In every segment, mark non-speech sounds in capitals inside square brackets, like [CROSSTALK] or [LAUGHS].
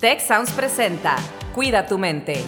Tech Sounds presenta Cuida tu mente.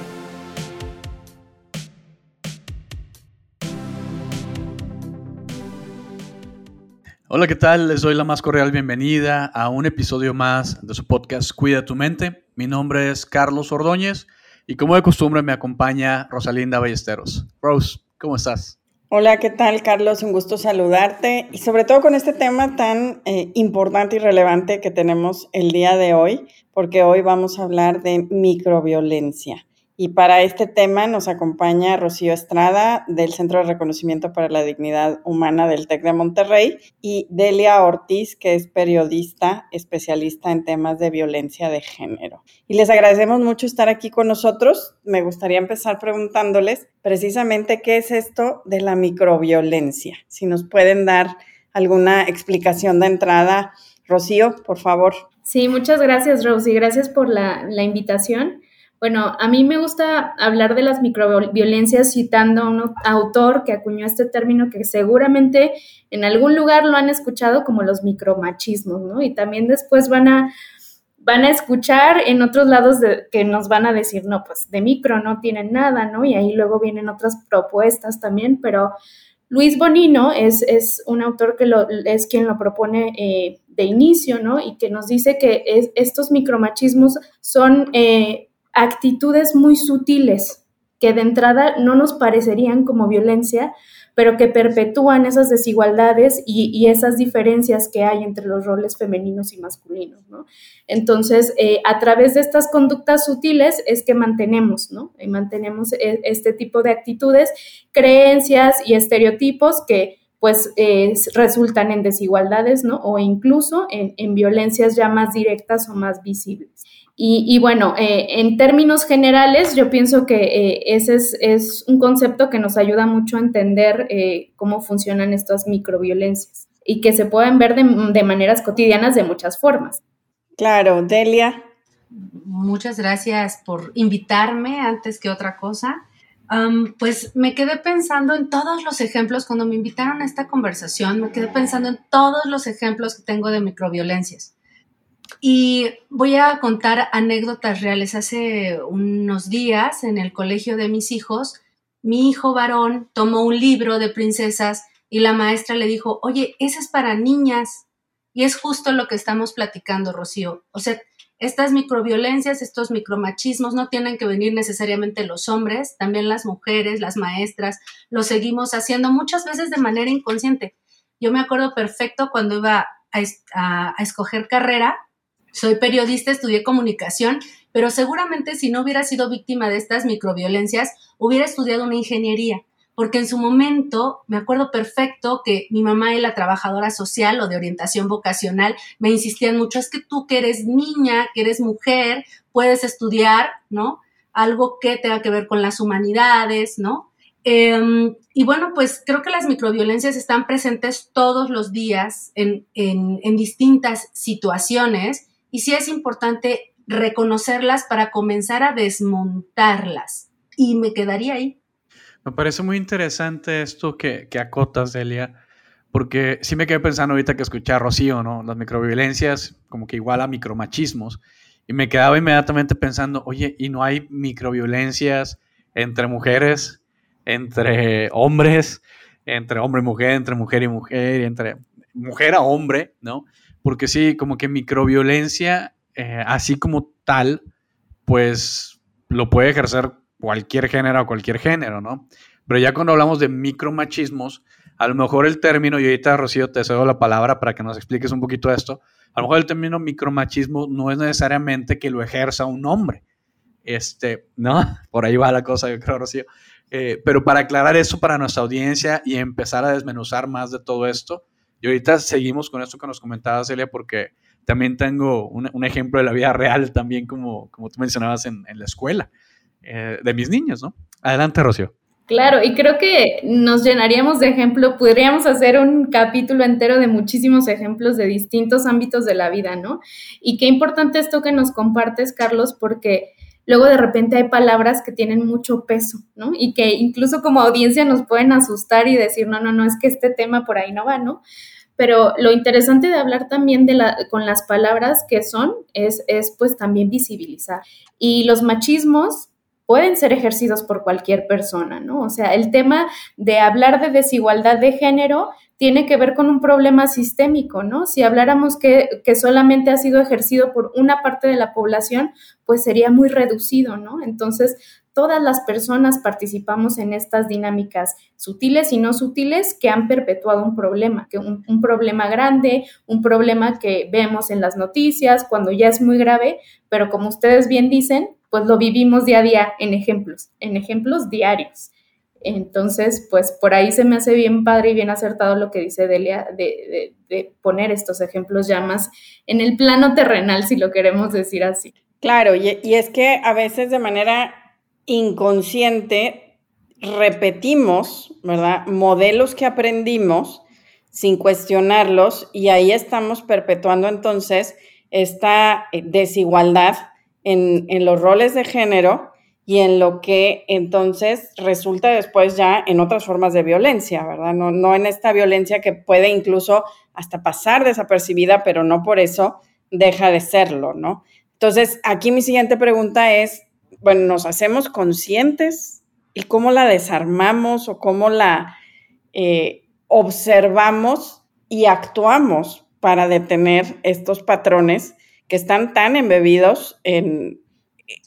Hola, ¿qué tal? Les doy la más cordial bienvenida a un episodio más de su podcast Cuida tu mente. Mi nombre es Carlos Ordóñez y como de costumbre me acompaña Rosalinda Ballesteros. Rose, ¿cómo estás? Hola, ¿qué tal Carlos? Un gusto saludarte y sobre todo con este tema tan eh, importante y relevante que tenemos el día de hoy, porque hoy vamos a hablar de microviolencia. Y para este tema nos acompaña Rocío Estrada del Centro de Reconocimiento para la Dignidad Humana del TEC de Monterrey y Delia Ortiz, que es periodista especialista en temas de violencia de género. Y les agradecemos mucho estar aquí con nosotros. Me gustaría empezar preguntándoles precisamente qué es esto de la microviolencia. Si nos pueden dar alguna explicación de entrada. Rocío, por favor. Sí, muchas gracias, Rosy. Gracias por la, invitación. Bueno, a mí me gusta hablar de las microviolencias citando a un autor que acuñó este término que seguramente en algún lugar lo han escuchado como los micromachismos, ¿no? Y también después van a, van a escuchar en otros lados que nos van a decir, no, pues de micro no tienen nada, ¿no? Y ahí luego vienen otras propuestas también, pero Luis Bonino es, es un autor que lo, es quien lo propone eh, inicio, ¿no? Y que nos dice que estos micromachismos son... Eh, actitudes muy sutiles que de entrada no nos parecerían como violencia, pero que perpetúan esas desigualdades y, esas diferencias que hay entre los roles femeninos y masculinos, ¿no? Entonces, eh, a través de estas conductas sutiles es que mantenemos, ¿no? Y mantenemos e, este tipo de actitudes, creencias y estereotipos que pues eh, resultan en desigualdades, ¿no? O incluso en, en violencias ya más directas o más visibles. Y, bueno, eh, en términos generales, yo pienso que eh, ese es, un concepto que nos ayuda mucho a entender eh, cómo funcionan estas microviolencias y que se pueden ver de, maneras cotidianas de muchas formas. Claro, Delia. Muchas gracias por invitarme antes que otra cosa. Pues me quedé pensando en todos los ejemplos, cuando me invitaron a esta conversación, me quedé pensando en todos los ejemplos que tengo de microviolencias. Y voy a contar anécdotas reales. Hace unos días en el colegio de mis hijos, mi hijo varón tomó un libro de princesas y la maestra le dijo, oye, ese es para niñas. Y es justo lo que estamos platicando, Rocío. O sea, estas microviolencias, estos micromachismos no tienen que venir necesariamente los hombres, también las mujeres, las maestras, lo seguimos haciendo muchas veces de manera inconsciente. Yo me acuerdo perfecto cuando iba a, escoger carrera, soy periodista, estudié comunicación, pero seguramente si no hubiera sido víctima de estas microviolencias, hubiera estudiado una ingeniería, porque en su momento me acuerdo perfecto que mi mamá y la trabajadora social o de orientación vocacional me insistían mucho, es que tú que eres niña, que eres mujer, puedes estudiar, ¿no? Algo que tenga que ver con las humanidades, ¿no? Em, y bueno, pues creo que las microviolencias están presentes todos los días en, en distintas situaciones y sí es importante reconocerlas para comenzar a desmontarlas. Y me quedaría ahí. Me parece muy interesante esto que, que acotas, Delia, porque sí me quedé pensando ahorita que escuché a Rocío, ¿no? Las microviolencias como que igual a micromachismos. Y me quedaba inmediatamente pensando, oye, ¿y no hay microviolencias entre mujeres, entre hombres, entre hombre y mujer, entre mujer y mujer, entre mujer a hombre, ¿no? porque sí, como que microviolencia, eh, así como tal, pues lo puede ejercer cualquier género o cualquier género, ¿no? Pero ya cuando hablamos de micromachismos, a lo mejor el término, y ahorita Rocío te cedo la palabra para que nos expliques un poquito esto, a lo mejor el término micromachismo no es necesariamente que lo ejerza un hombre, este, ¿no? [LAUGHS] Por ahí va la cosa, yo creo, Rocío. Eh, pero para aclarar eso para nuestra audiencia y empezar a desmenuzar más de todo esto, y ahorita seguimos con esto que nos comentaba Celia, porque también tengo un, ejemplo de la vida real, también como, como tú mencionabas en, la escuela, eh, de mis niños, ¿no? Adelante, Rocío. Claro, y creo que nos llenaríamos de ejemplo, podríamos hacer un capítulo entero de muchísimos ejemplos de distintos ámbitos de la vida, ¿no? Y qué importante esto que nos compartes, Carlos, porque luego de repente hay palabras que tienen mucho peso, ¿no? Y que incluso como audiencia nos pueden asustar y decir, no, no, no, es que este tema por ahí no va, ¿no? pero lo interesante de hablar también de la, con las palabras que son es, es pues también visibilizar. Y los machismos pueden ser ejercidos por cualquier persona, ¿no? O sea, el tema de hablar de desigualdad de género tiene que ver con un problema sistémico, ¿no? Si habláramos que, que, solamente ha sido ejercido por una parte de la población, pues sería muy reducido, ¿no? Entonces, todas las personas participamos en estas dinámicas sutiles y no sutiles que han perpetuado un problema, que un, un, problema grande, un problema que vemos en las noticias cuando ya es muy grave, pero como ustedes bien dicen, pues lo vivimos día a día en ejemplos, en ejemplos diarios. Entonces, pues por ahí se me hace bien padre y bien acertado lo que dice Delia de, de, de poner estos ejemplos ya más en el plano terrenal, si lo queremos decir así. Claro, y, y es que a veces de manera inconsciente repetimos, ¿verdad? Modelos que aprendimos sin cuestionarlos y ahí estamos perpetuando entonces esta eh, desigualdad en, en, los roles de género y en lo que entonces resulta después ya en otras formas de violencia, ¿verdad? No, no en esta violencia que puede incluso hasta pasar desapercibida, pero no por eso deja de serlo, ¿no? Entonces, aquí mi siguiente pregunta es, bueno, nos hacemos conscientes y cómo la desarmamos o cómo la eh, observamos y actuamos para detener estos patrones que están tan embebidos en,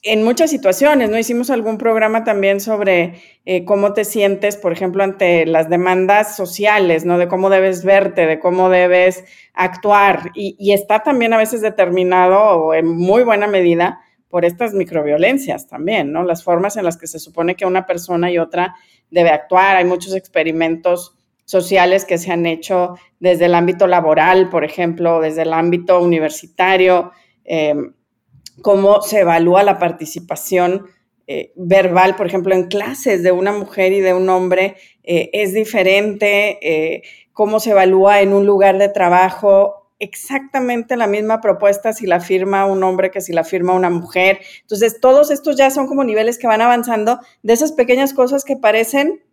en muchas situaciones, ¿no? Hicimos algún programa también sobre eh, cómo te sientes, por ejemplo, ante las demandas sociales, ¿no? De cómo debes verte, de cómo debes actuar. Y, está también a veces determinado en muy buena medida por estas microviolencias también, ¿no? Las formas en las que se supone que una persona y otra debe actuar. Hay muchos experimentos sociales que se han hecho desde el ámbito laboral, por ejemplo, desde el ámbito universitario, eh, cómo se evalúa la participación eh, verbal, por ejemplo, en clases de una mujer y de un hombre, eh, es diferente, eh, cómo se evalúa en un lugar de trabajo, exactamente la misma propuesta si la firma un hombre que si la firma una mujer. Entonces, todos estos ya son como niveles que van avanzando de esas pequeñas cosas que parecen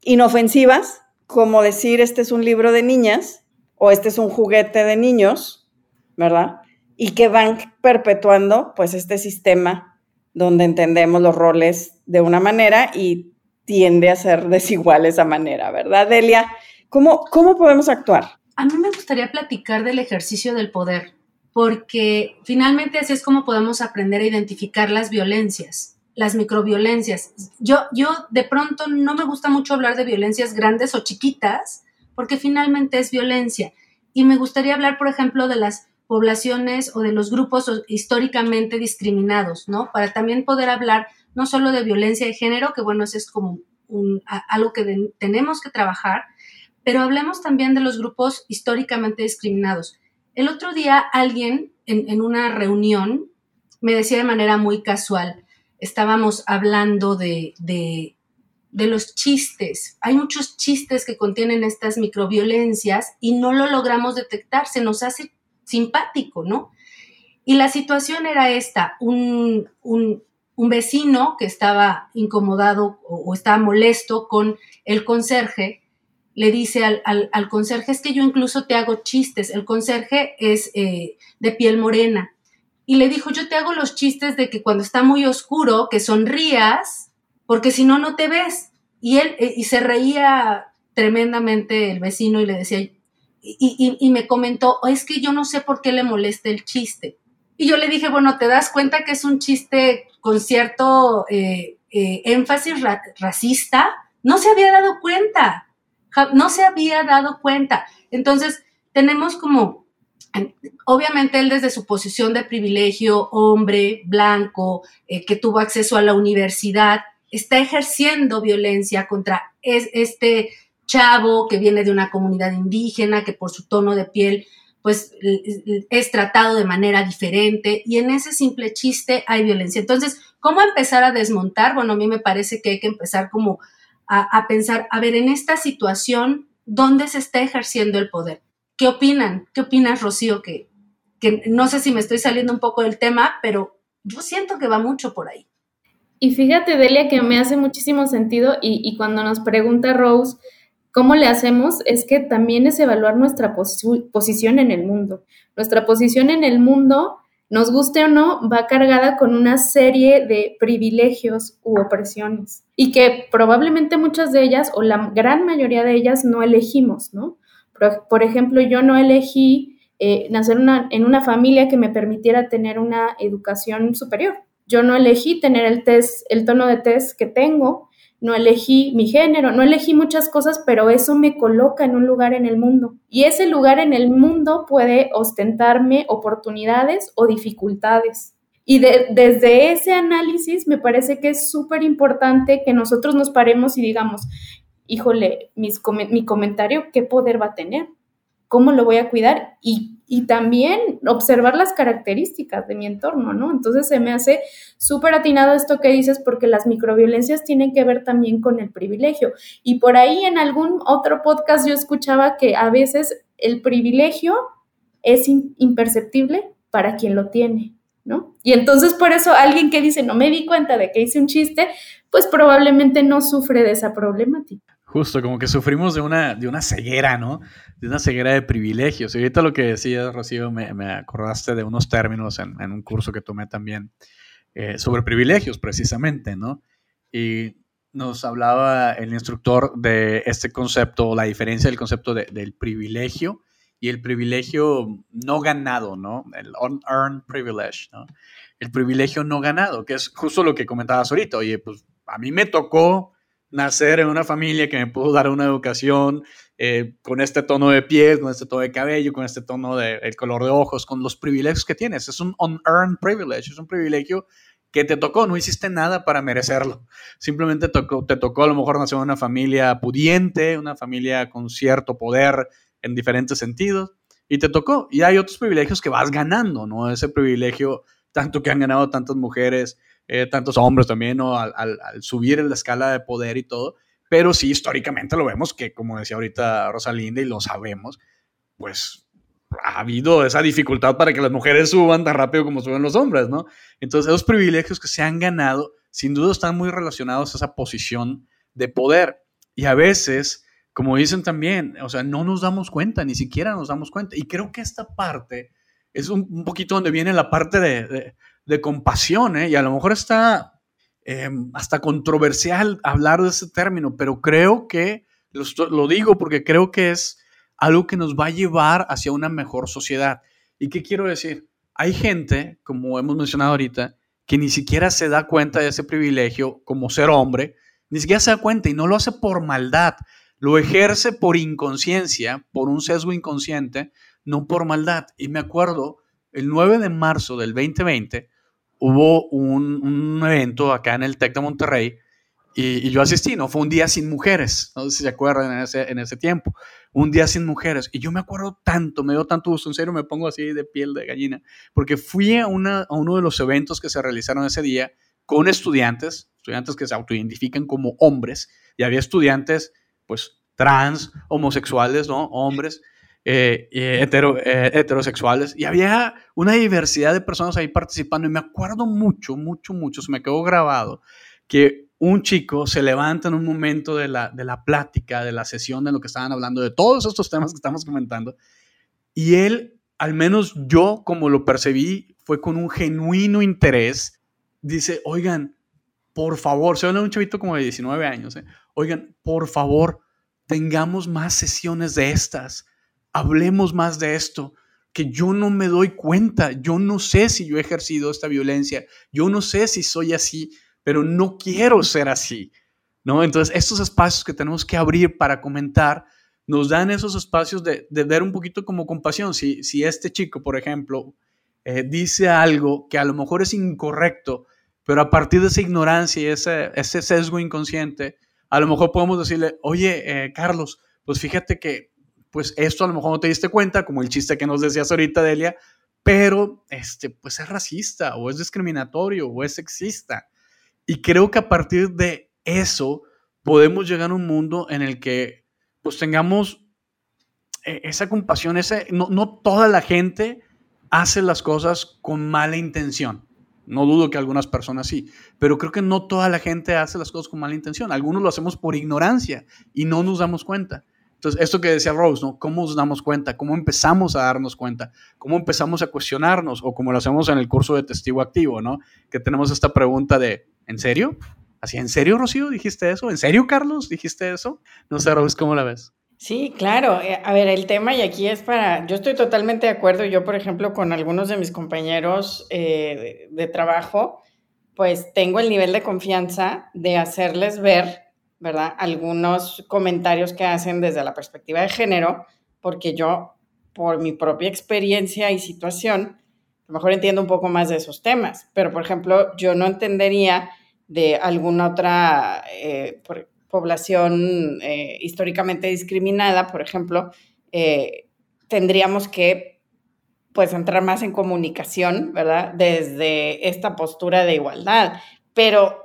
inofensivas, como decir, este es un libro de niñas o este es un juguete de niños, ¿verdad? Y que van perpetuando pues este sistema donde entendemos los roles de una manera y tiende a ser [LAUGHS] desigual esa manera, ¿verdad, Delia? ¿Cómo, cómo podemos actuar? A mí me gustaría platicar del ejercicio del poder, porque finalmente así es como podemos aprender a identificar las violencias, las microviolencias. Yo, yo de pronto no me gusta mucho hablar de violencias grandes o chiquitas, porque finalmente es violencia. Y me gustaría hablar, por ejemplo, de las poblaciones o de los grupos históricamente discriminados, ¿no? Para también poder hablar no solo de violencia de género, que bueno, eso es como un, algo que tenemos que trabajar, pero hablemos también de los grupos históricamente discriminados. El otro día alguien en, en una reunión me decía de manera muy casual, estábamos hablando de, de, los chistes. Hay muchos chistes que contienen estas microviolencias y no lo logramos detectar, se nos hace simpático, ¿no? Y la situación era esta, un, un, un vecino que estaba incomodado o, estaba molesto con el conserje le dice al, al, al, conserje, es que yo incluso te hago chistes. El conserje es eh, de piel morena. Y le dijo, yo te hago los chistes de que cuando está muy oscuro, que sonrías, porque si no, no te ves. Y él, eh, y se reía tremendamente el vecino y le decía, y, y, me comentó, es que yo no sé por qué le molesta el chiste. Y yo le dije, bueno, ¿te das cuenta que es un chiste con cierto eh, eh, énfasis ra racista? No se había dado cuenta no se había dado cuenta. Entonces, tenemos como, obviamente él desde su posición de privilegio, hombre, blanco, eh, que tuvo acceso a la universidad, está ejerciendo violencia contra es, este chavo que viene de una comunidad indígena, que por su tono de piel pues es tratado de manera diferente y en ese simple chiste hay violencia. Entonces, ¿cómo empezar a desmontar? Bueno, a mí me parece que hay que empezar como a, pensar, a ver, en esta situación, ¿dónde se está ejerciendo el poder? ¿Qué opinan? ¿Qué opinas, Rocío? Que, no sé si me estoy saliendo un poco del tema, pero yo siento que va mucho por ahí. Y fíjate, Delia, que me hace muchísimo sentido y cuando nos pregunta Rose, ¿Cómo le hacemos? Es que también es evaluar nuestra posición en el mundo. Nuestra posición en el mundo, nos guste o no, va cargada con una serie de privilegios u opresiones y que probablemente muchas de ellas o la gran mayoría de ellas no elegimos, ¿no? Por, ejemplo, yo no elegí eh, nacer en una familia que me permitiera tener una educación superior. Yo no elegí tener el test, el tono de test que tengo no elegí mi género, no elegí muchas cosas, pero eso me coloca en un lugar en el mundo. Y ese lugar en el mundo puede ostentarme oportunidades o dificultades. Y desde ese análisis me parece que es súper importante que nosotros nos paremos y digamos, híjole, mi comentario, ¿qué poder va a tener? ¿Cómo lo voy a cuidar? Y también observar las características de mi entorno, ¿no? Entonces se me hace súper atinado esto que dices porque las microviolencias tienen que ver también con el privilegio. Y por ahí en algún otro podcast yo escuchaba que a veces el privilegio es imperceptible para quien lo tiene, ¿no? Y entonces por eso alguien que dice, no me di cuenta de que hice un chiste, pues probablemente no sufre de esa problemática. Justo, como que sufrimos de una, de una ceguera, ¿no? De una ceguera de privilegios. Y ahorita lo que decías, Rocío, me, me acordaste de unos términos en, en, un curso que tomé también eh, sobre privilegios, precisamente, ¿no? Y nos hablaba el instructor de este concepto, la diferencia del concepto de, del privilegio y el privilegio no ganado, ¿no? El unearned privilege, ¿no? El privilegio no ganado, que es justo lo que comentabas ahorita. Oye, pues a mí me tocó nacer en una familia que me pudo dar una educación eh, con este tono de piel, con este tono de cabello, con este tono de el color de ojos, con los privilegios que tienes. Es un unearned privilege, es un privilegio que te tocó, no hiciste nada para merecerlo. Simplemente te tocó a lo mejor nacer en una familia pudiente, una familia con cierto poder en diferentes sentidos, y te tocó. Y hay otros privilegios que vas ganando, ¿no? Ese privilegio, tanto que han ganado tantas mujeres, eh, tantos hombres también, ¿no? Al, subir en la escala de poder y todo. Pero sí, históricamente lo vemos que, como decía ahorita Rosalinda, y lo sabemos, pues ha habido esa dificultad para que las mujeres suban tan rápido como suben los hombres, ¿no? Entonces, esos privilegios que se han ganado, sin duda están muy relacionados a esa posición de poder. Y a veces, como dicen también, o sea, no nos damos cuenta, ni siquiera nos damos cuenta. Y creo que esta parte es un, poquito donde viene la parte de compasión, ¿eh? y a lo mejor está eh, hasta controversial hablar de ese término, pero creo que, lo, digo porque creo que es algo que nos va a llevar hacia una mejor sociedad. ¿Y qué quiero decir? Hay gente, como hemos mencionado ahorita, que ni siquiera se da cuenta de ese privilegio como ser hombre, ni siquiera se da cuenta y no lo hace por maldad, lo ejerce por inconsciencia, por un sesgo inconsciente, no por maldad. Y me acuerdo, el 9 de marzo del 2020, hubo un, evento acá en el TEC de Monterrey y, yo asistí, ¿no? Fue un día sin mujeres, no sé si se acuerdan en ese, en ese tiempo, un día sin mujeres. Y yo me acuerdo tanto, me dio tanto gusto, en serio me pongo así de piel de gallina, porque fui a, una, a uno de los eventos que se realizaron ese día con estudiantes, estudiantes que se autoidentifican como hombres, y había estudiantes, pues, trans, homosexuales, ¿no? Hombres eh, eh, heterosexuales. Y había una diversidad de personas ahí participando. Y me acuerdo mucho, mucho, mucho, se me quedó grabado que un chico se levanta en un momento de la, de la plática, de la sesión, de lo que estaban hablando, de todos estos temas que estamos comentando, y él, al menos yo como lo percibí, fue con un genuino interés, dice, oigan, por favor, se habla un chavito como de 19 años, ¿eh? oigan, por favor, tengamos más sesiones de estas hablemos más de esto, que yo no me doy cuenta, yo no sé si yo he ejercido esta violencia, yo no sé si soy así, pero no quiero ser así, ¿no? Entonces, estos espacios que tenemos que abrir para comentar nos dan esos espacios de, ver un poquito como compasión. Si, este chico, por ejemplo, eh, dice algo que a lo mejor es incorrecto, pero a partir de esa ignorancia y ese, ese sesgo inconsciente, a lo mejor podemos decirle, oye, eh, Carlos, pues fíjate que pues esto a lo mejor no te diste cuenta, como el chiste que nos decías ahorita, Delia, pero este, pues es racista o es discriminatorio o es sexista. Y creo que a partir de eso podemos llegar a un mundo en el que pues tengamos eh, esa compasión, ese, no, no toda la gente hace las cosas con mala intención. No dudo que algunas personas sí, pero creo que no toda la gente hace las cosas con mala intención. Algunos lo hacemos por ignorancia y no nos damos cuenta. Entonces, esto que decía Rose, ¿no? ¿Cómo nos damos cuenta? ¿Cómo empezamos a darnos cuenta? ¿Cómo empezamos a cuestionarnos? O como lo hacemos en el curso de testigo activo, ¿no? Que tenemos esta pregunta de, ¿en serio? ¿Así, en serio, Rocío, dijiste eso? ¿En serio, Carlos, dijiste eso? No sé, Rose, ¿cómo la ves? Sí, claro. Eh, a ver, el tema y aquí es para, yo estoy totalmente de acuerdo, yo por ejemplo con algunos de mis compañeros eh, de, de, trabajo, pues tengo el nivel de confianza de hacerles ver ¿verdad? Algunos comentarios que hacen desde la perspectiva de género, porque yo, por mi propia experiencia y situación, a lo mejor entiendo un poco más de esos temas, pero por ejemplo, yo no entendería de alguna otra eh, población eh, históricamente discriminada, por ejemplo, eh, tendríamos que pues entrar más en comunicación, ¿verdad? Desde esta postura de igualdad. Pero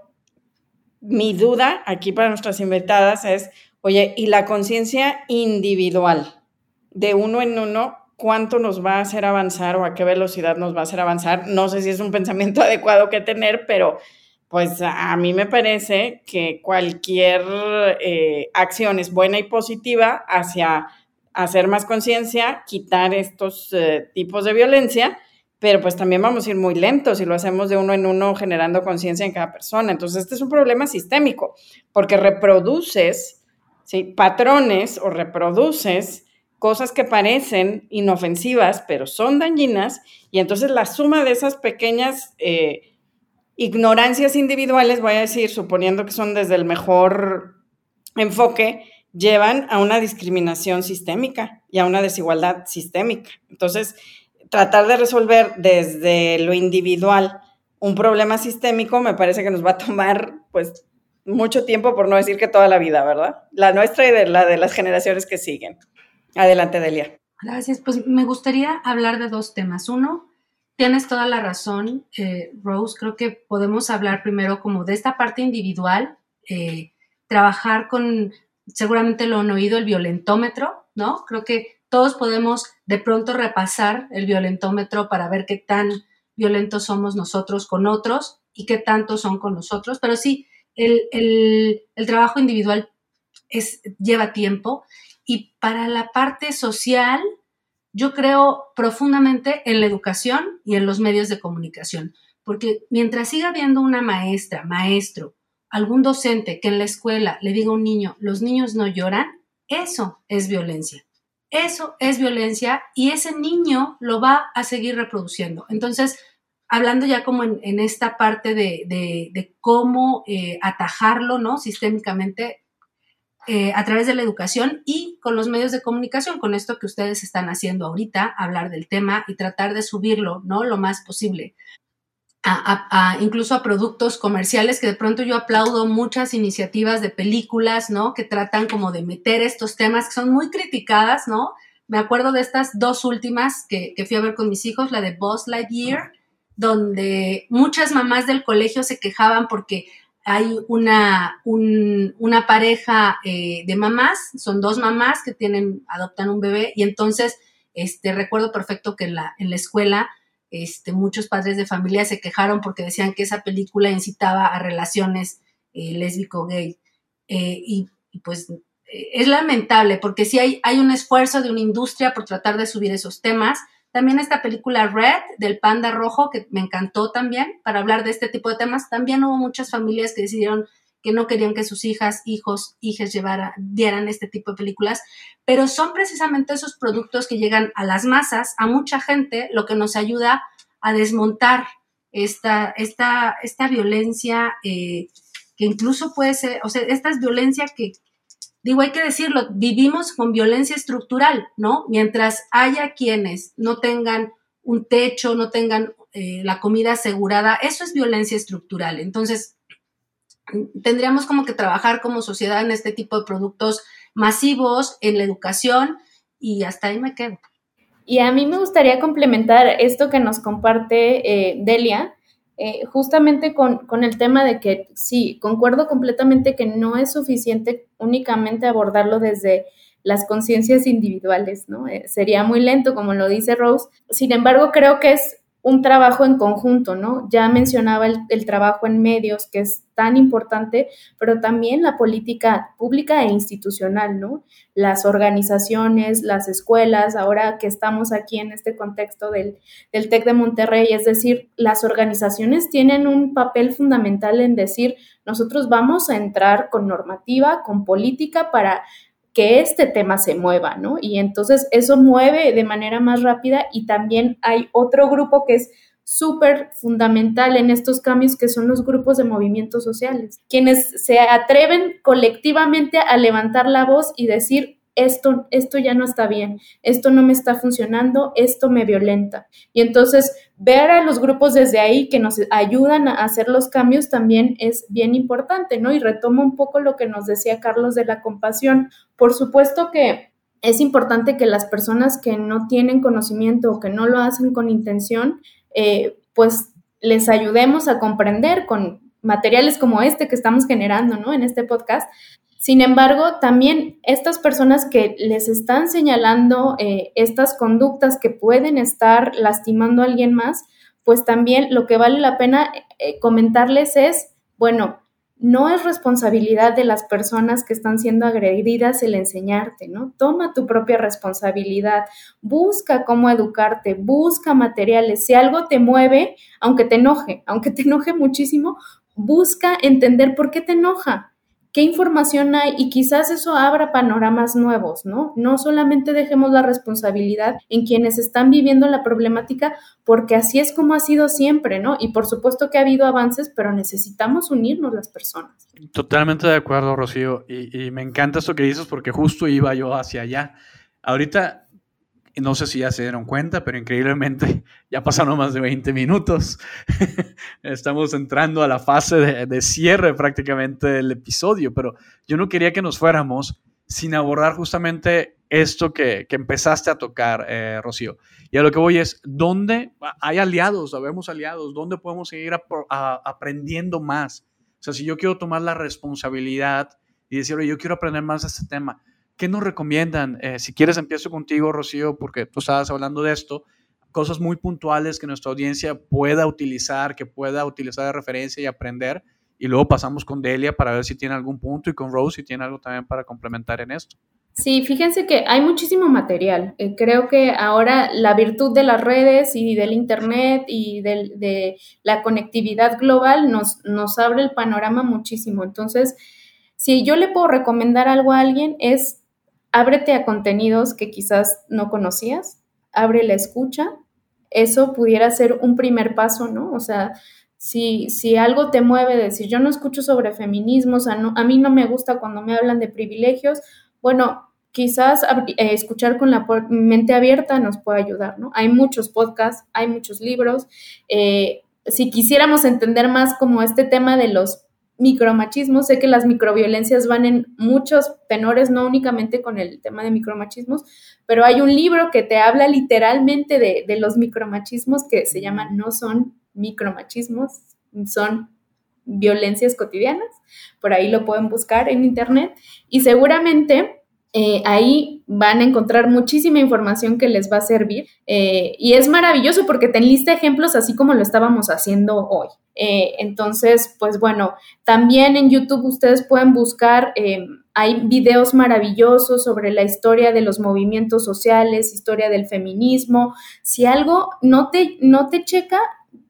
mi duda aquí para nuestras invitadas es, oye, ¿y la conciencia individual de uno en uno, cuánto nos va a hacer avanzar o a qué velocidad nos va a hacer avanzar? No sé si es un [LAUGHS] pensamiento adecuado que tener, pero pues a mí me parece que cualquier eh, acción es buena y positiva hacia hacer más conciencia, quitar estos eh, tipos de violencia pero pues también vamos a ir muy lentos y lo hacemos de uno en uno generando conciencia en cada persona. Entonces, este es un problema sistémico, porque reproduces ¿sí? patrones o reproduces cosas que parecen inofensivas, pero son dañinas, y entonces la suma de esas pequeñas eh, ignorancias individuales, voy a decir, suponiendo que son desde el mejor enfoque, llevan a una discriminación sistémica y a una desigualdad sistémica. Entonces, tratar de resolver desde lo individual un problema sistémico me parece que nos va a tomar pues mucho tiempo, por no decir que toda la vida, ¿verdad? La nuestra y de la de las generaciones que siguen. Adelante, Delia. Gracias. Pues me gustaría hablar de dos temas. Uno, tienes toda la razón, eh, Rose. Creo que podemos hablar primero como de esta parte individual, eh, trabajar con, seguramente lo han oído, el violentómetro, ¿no? Creo que todos podemos de pronto repasar el violentómetro para ver qué tan violentos somos nosotros con otros y qué tanto son con nosotros, pero sí, el, trabajo individual lleva tiempo y para la parte social, yo creo profundamente en la educación y en los medios de comunicación, porque mientras siga habiendo una maestra, maestro, algún docente que en la escuela le diga a un niño, los niños no lloran, eso es violencia. Eso es violencia y ese niño lo va a seguir reproduciendo. Entonces, hablando ya como en, esta parte de, cómo eh, atajarlo, ¿no? Sistémicamente eh, a través de la educación y con los medios de comunicación, con esto que ustedes están haciendo ahorita, hablar del tema y tratar de subirlo, ¿no? Lo más posible a, incluso a productos comerciales que de pronto yo aplaudo muchas iniciativas de películas, ¿no? Que tratan como de meter estos temas que son muy criticadas, ¿no? Me acuerdo de estas dos últimas que, fui a ver con mis hijos, la de Boss Lightyear, donde muchas mamás del colegio se quejaban porque hay una, una pareja eh, de mamás, son dos mamás que tienen, adoptan un bebé, y entonces, este, recuerdo perfecto que la, en la escuela este, muchos padres de familia se quejaron porque decían que esa película incitaba a relaciones eh, lésbico-gay. Eh, y, pues eh, es lamentable porque sí hay, hay un esfuerzo de una industria por tratar de subir esos temas. También esta película Red del Panda Rojo, que me encantó también para hablar de este tipo de temas. También hubo muchas familias que decidieron que no querían que sus hijas, hijos, hijas dieran este tipo de películas, pero son precisamente esos productos que llegan a las masas, a mucha gente, lo que nos ayuda a desmontar esta, esta, esta violencia eh, que incluso puede ser, o sea, esta es violencia que, digo, hay que decirlo, vivimos con violencia estructural, ¿no? Mientras haya quienes no tengan un techo, no tengan eh, la comida asegurada, eso es violencia estructural. Entonces, tendríamos como que trabajar como sociedad en este tipo de productos masivos, en la educación, y hasta ahí me quedo. Y a mí me gustaría complementar esto que nos comparte eh, Delia, eh, justamente con, el tema de que sí, concuerdo completamente que no es suficiente únicamente abordarlo desde las conciencias individuales, ¿no? Eh, sería muy lento, como lo dice Rose. Sin embargo, creo que es un trabajo en conjunto, ¿no? Ya mencionaba el, trabajo en medios, que es tan importante, pero también la política pública e institucional, ¿no? Las organizaciones, las escuelas, ahora que estamos aquí en este contexto del, del TEC de Monterrey, es decir, las organizaciones tienen un papel fundamental en decir, nosotros vamos a entrar con normativa, con política para que este tema se mueva, ¿no? Y entonces eso mueve de manera más rápida y también hay otro grupo que es súper fundamental en estos cambios que son los grupos de movimientos sociales, quienes se atreven colectivamente a levantar la voz y decir, esto, esto ya no está bien, esto no me está funcionando, esto me violenta. Y entonces ver a los grupos desde ahí que nos ayudan a hacer los cambios también es bien importante, ¿no? Y retomo un poco lo que nos decía Carlos de la compasión. Por supuesto que es importante que las personas que no tienen conocimiento o que no lo hacen con intención, eh, pues les ayudemos a comprender con materiales como este que estamos generando, ¿no? En este podcast, sin embargo, también estas personas que les están señalando eh, estas conductas que pueden estar lastimando a alguien más, pues también lo que vale la pena eh, comentarles es, bueno, no es responsabilidad de las personas que están siendo agredidas el enseñarte, ¿no? Toma tu propia responsabilidad, busca cómo educarte, busca materiales. Si algo te mueve, aunque te enoje, aunque te enoje muchísimo, busca entender por qué te enoja qué información hay y quizás eso abra panoramas nuevos, ¿no? No solamente dejemos la responsabilidad en quienes están viviendo la problemática, porque así es como ha sido siempre, ¿no? Y por supuesto que ha habido avances, pero necesitamos unirnos las personas. Totalmente de acuerdo, Rocío, y, me encanta esto que dices porque justo iba yo hacia allá. Ahorita no sé si ya se dieron cuenta, pero increíblemente [LAUGHS] ya pasaron más de 20 minutos. [LAUGHS] Estamos entrando a la fase de, cierre prácticamente del episodio, pero yo no quería que nos fuéramos sin abordar justamente esto que, empezaste a tocar, eh, Rocío. Y a lo que voy es, ¿dónde hay aliados? Sabemos aliados, ¿dónde podemos seguir aprendiendo más? O sea, si yo quiero tomar la responsabilidad y decir, yo quiero aprender más de este tema, ¿Qué nos recomiendan? Eh, si quieres, empiezo contigo, Rocío, porque tú estabas hablando de esto. Cosas muy puntuales que nuestra audiencia pueda utilizar, que pueda utilizar de referencia y aprender. Y luego pasamos con Delia para ver si tiene algún punto y con Rose si tiene algo también para complementar en esto. Sí, fíjense que hay muchísimo material. Eh, creo que ahora la virtud de las redes y del Internet y de la conectividad global nos abre el panorama muchísimo. Entonces, si yo le puedo recomendar algo a alguien es ábrete a contenidos que quizás no conocías, abre la escucha, eso pudiera ser un primer paso, ¿no? O sea, si, si algo te mueve, decir, yo no escucho sobre feminismos, a, a mí no me gusta cuando me hablan de privilegios, bueno, quizás eh, escuchar con la mente abierta nos puede ayudar, ¿no? Hay muchos podcasts, hay muchos libros. Eh, si quisiéramos entender más como este tema de los micromachismos. Sé que las microviolencias van en muchos tenores, no únicamente con el tema de micromachismos, pero hay un libro que te habla literalmente de, de los micromachismos que se llama No son micromachismos, son violencias cotidianas. Por ahí lo pueden buscar en internet y seguramente eh, ahí van a encontrar muchísima información que les va a servir eh, y es maravilloso porque te enlista ejemplos así como lo estábamos haciendo hoy. Eh, entonces, pues bueno, también en YouTube ustedes pueden buscar, hay videos maravillosos sobre la historia de los movimientos sociales, historia del feminismo. Si algo no te, no te checa,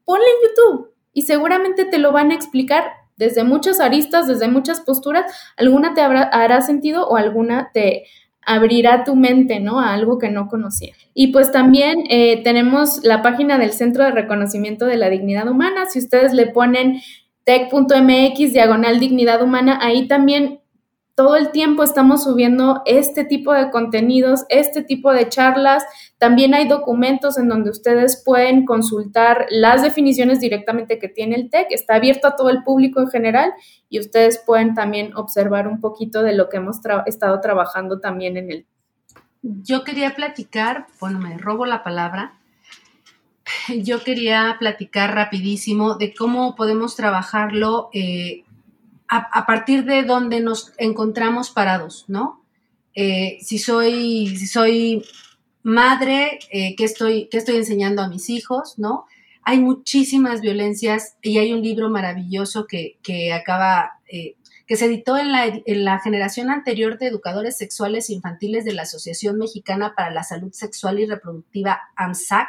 ponle en YouTube y seguramente te lo van a explicar desde muchas aristas, desde muchas posturas, alguna te hará sentido o alguna te abrirá tu mente, ¿no? A algo que no conocía. Y pues también eh, tenemos la página del Centro de Reconocimiento de la Dignidad Humana. Si ustedes le ponen tech.mx diagonal dignidad humana, ahí también todo el tiempo estamos subiendo este tipo de contenidos, este tipo de charlas. También hay documentos en donde ustedes pueden consultar las definiciones directamente que tiene el TEC. Está abierto a todo el público en general y ustedes pueden también observar un poquito de lo que hemos estado trabajando también en el. Yo quería platicar, bueno, me robo la palabra. [LAUGHS] Yo quería platicar rapidísimo de cómo podemos trabajarlo eh, a, partir de donde nos encontramos parados, ¿no? Eh, si, soy, si soy madre, eh, ¿qué, estoy, ¿qué estoy enseñando a mis hijos, ¿no? hay muchísimas violencias y hay un libro maravilloso que, acaba, eh, que se editó en la, en la generación anterior de educadores sexuales infantiles de la Asociación Mexicana para la Salud Sexual y Reproductiva, AMSAC,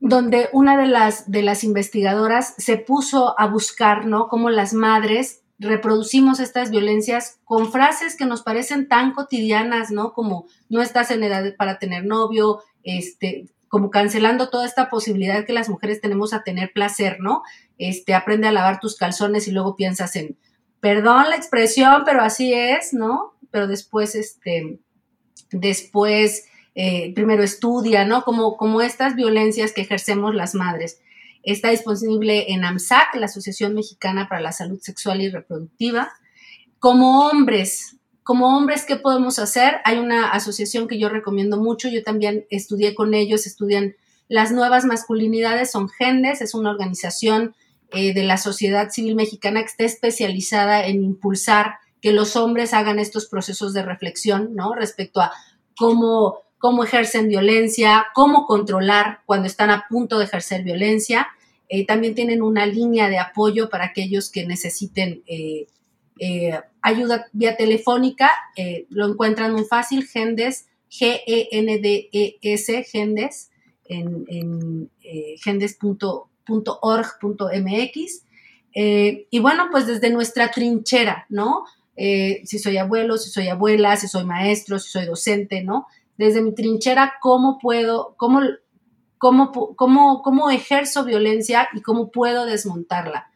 donde una de las, de las investigadoras se puso a buscar, ¿no? Cómo las madres reproducimos estas violencias con frases que nos parecen tan cotidianas, ¿no? Como no estás en edad para tener novio, este, como cancelando toda esta posibilidad que las mujeres tenemos a tener placer, ¿no? Este, aprende a lavar tus calzones y luego piensas en, perdón la expresión, pero así es, ¿no? Pero después, este, después, eh, primero estudia, ¿no? Como, como estas violencias que ejercemos las madres. Está disponible en AMSAC, la Asociación Mexicana para la Salud Sexual y Reproductiva. Como hombres, como hombres, ¿qué podemos hacer? Hay una asociación que yo recomiendo mucho, yo también estudié con ellos, estudian las nuevas masculinidades, son GENDES, es una organización eh, de la sociedad civil mexicana que está especializada en impulsar que los hombres hagan estos procesos de reflexión, ¿no? Respecto a cómo cómo ejercen violencia, cómo controlar cuando están a punto de ejercer violencia. Eh, también tienen una línea de apoyo para aquellos que necesiten eh, eh, ayuda vía telefónica. lo encuentran muy fácil, Gendes, G-E-N-D-E-S, Gendes, en, en gendes.org.mx. y bueno, pues desde nuestra trinchera, ¿no? si soy abuelo, si soy abuela, si soy maestro, si soy docente, ¿no? Desde mi trinchera cómo puedo, cómo, cómo, cómo, cómo ejerzo violencia y cómo puedo desmontarla.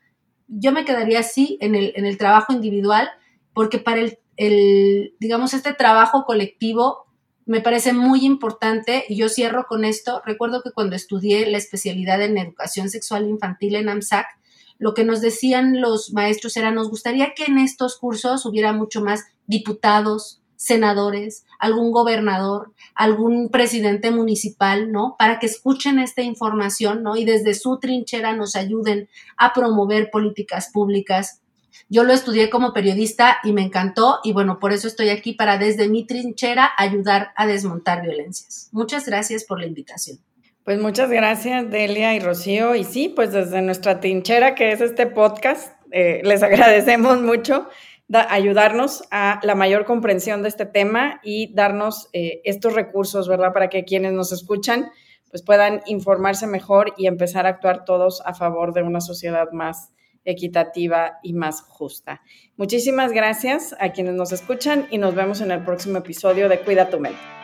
Yo me quedaría así en el, en el trabajo individual porque para el, el, digamos, este trabajo colectivo me parece muy importante y yo cierro con esto. Recuerdo que cuando estudié la especialidad en educación sexual infantil en AMSAC, lo que nos decían los maestros era, nos gustaría que en estos cursos hubiera mucho más diputados, senadores, algún gobernador, algún presidente municipal, ¿no? Para que escuchen esta información, ¿no? Y desde su trinchera nos ayuden a promover políticas públicas. Yo lo estudié como periodista y me encantó y bueno, por eso estoy aquí para desde mi trinchera ayudar a desmontar violencias. Muchas gracias por la invitación. Pues muchas gracias, Delia y Rocío. Y sí, pues desde nuestra trinchera, que es este podcast, eh, les [LAUGHS] agradecemos mucho ayudarnos a la mayor comprensión de este tema y darnos eh, estos recursos, ¿verdad? Para que quienes nos escuchan pues puedan informarse mejor y empezar a actuar todos a favor de una sociedad más equitativa y más justa. Muchísimas gracias a quienes nos escuchan y nos vemos en el próximo episodio de Cuida tu mente.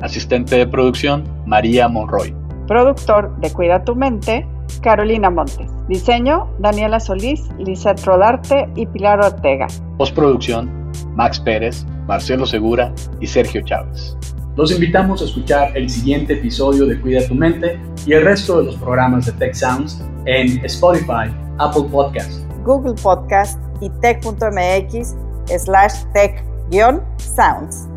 Asistente de producción, María Monroy. Productor de Cuida tu Mente, Carolina Montes. Diseño, Daniela Solís, Lizeth Rodarte y Pilar Ortega. Postproducción, Max Pérez, Marcelo Segura y Sergio Chávez. Los invitamos a escuchar el siguiente episodio de Cuida tu Mente y el resto de los programas de Tech Sounds en Spotify, Apple Podcast, Google Podcast y tech.mx slash tech-sounds.